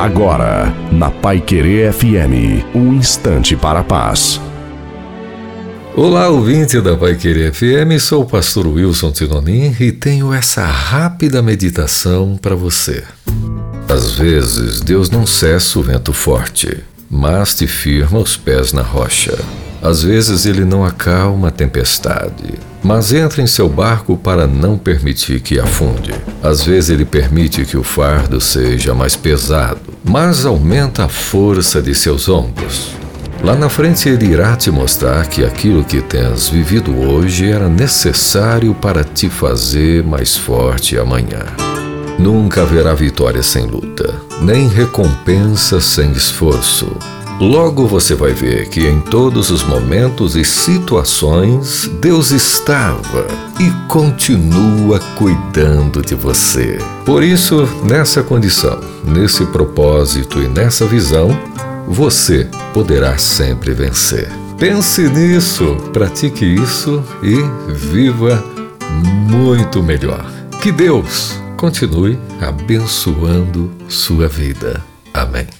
Agora, na Pai Querer FM, um instante para a paz. Olá, ouvinte da Pai Querer FM, sou o pastor Wilson Tinonim e tenho essa rápida meditação para você. Às vezes, Deus não cessa o vento forte, mas te firma os pés na rocha. Às vezes ele não acalma a tempestade, mas entra em seu barco para não permitir que afunde. Às vezes ele permite que o fardo seja mais pesado, mas aumenta a força de seus ombros. Lá na frente ele irá te mostrar que aquilo que tens vivido hoje era necessário para te fazer mais forte amanhã. Nunca haverá vitória sem luta, nem recompensa sem esforço. Logo você vai ver que em todos os momentos e situações Deus estava e continua cuidando de você. Por isso, nessa condição, nesse propósito e nessa visão, você poderá sempre vencer. Pense nisso, pratique isso e viva muito melhor. Que Deus continue abençoando sua vida. Amém.